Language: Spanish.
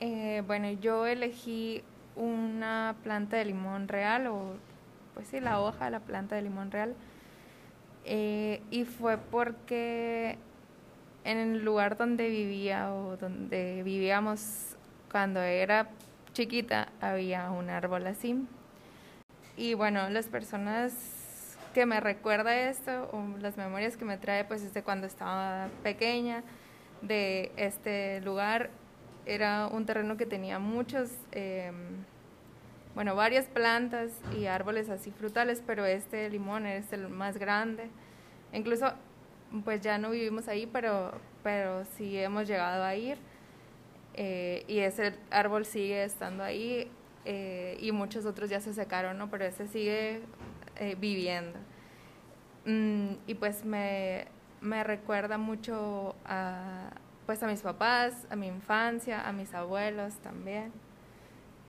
Eh, bueno, yo elegí una planta de limón real, o pues sí, la hoja de la planta de limón real. Eh, y fue porque en el lugar donde vivía o donde vivíamos cuando era chiquita había un árbol así. Y bueno, las personas que me recuerda esto o las memorias que me trae pues es de cuando estaba pequeña de este lugar era un terreno que tenía muchos em, bueno varias plantas y árboles así frutales pero este limón es el más grande incluso pues ya no vivimos ahí, pero, pero sí hemos llegado a ir eh, y ese árbol sigue estando ahí eh, y muchos otros ya se secaron, ¿no? Pero ese sigue eh, viviendo. Mm, y pues me, me recuerda mucho a, pues a mis papás, a mi infancia, a mis abuelos también.